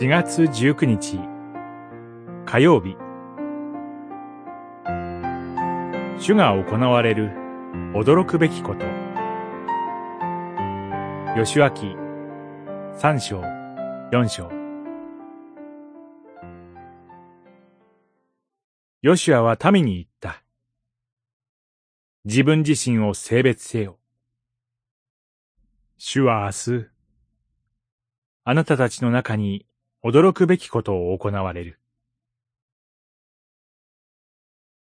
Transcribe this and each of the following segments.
4月19日火曜日主が行われる驚くべきこと吉脇三章四章ヨシュアは民に言った。自分自身を性別せよ。主は明日、あなたたちの中に驚くべきことを行われる。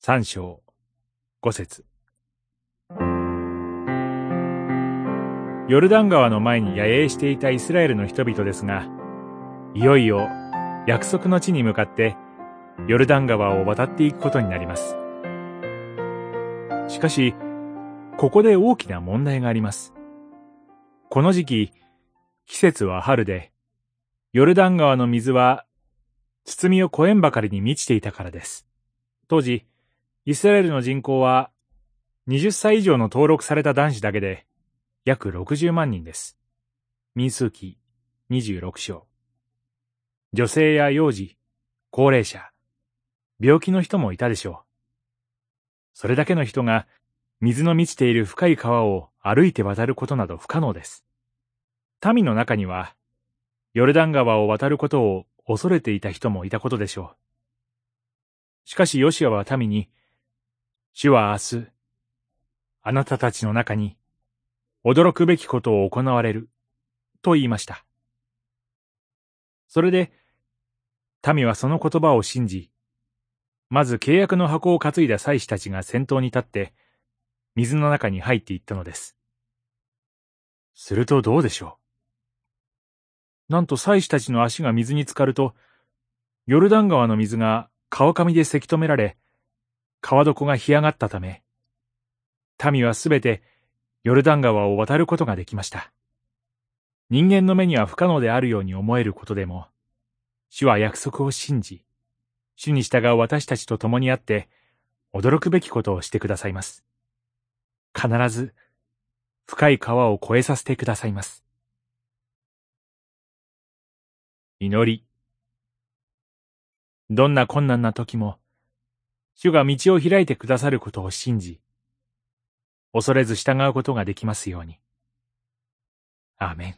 三章、五節。ヨルダン川の前に野営していたイスラエルの人々ですが、いよいよ約束の地に向かってヨルダン川を渡っていくことになります。しかし、ここで大きな問題があります。この時期、季節は春で、ヨルダン川の水は包みを越えんばかりに満ちていたからです。当時、イスラエルの人口は20歳以上の登録された男子だけで約60万人です。民数記26章。女性や幼児、高齢者、病気の人もいたでしょう。それだけの人が水の満ちている深い川を歩いて渡ることなど不可能です。民の中には、ヨルダン川を渡ることを恐れていた人もいたことでしょう。しかしヨシアは民に、主は明日、あなたたちの中に驚くべきことを行われる、と言いました。それで、民はその言葉を信じ、まず契約の箱を担いだ祭司たちが先頭に立って、水の中に入っていったのです。するとどうでしょう？なんと祭司たちの足が水に浸かると、ヨルダン川の水が川上でせき止められ、川床が干上がったため、民はすべてヨルダン川を渡ることができました。人間の目には不可能であるように思えることでも、主は約束を信じ、主に従う私たちと共にあって、驚くべきことをしてくださいます。必ず、深い川を越えさせてくださいます。祈り。どんな困難な時も、主が道を開いてくださることを信じ、恐れず従うことができますように。アーメン。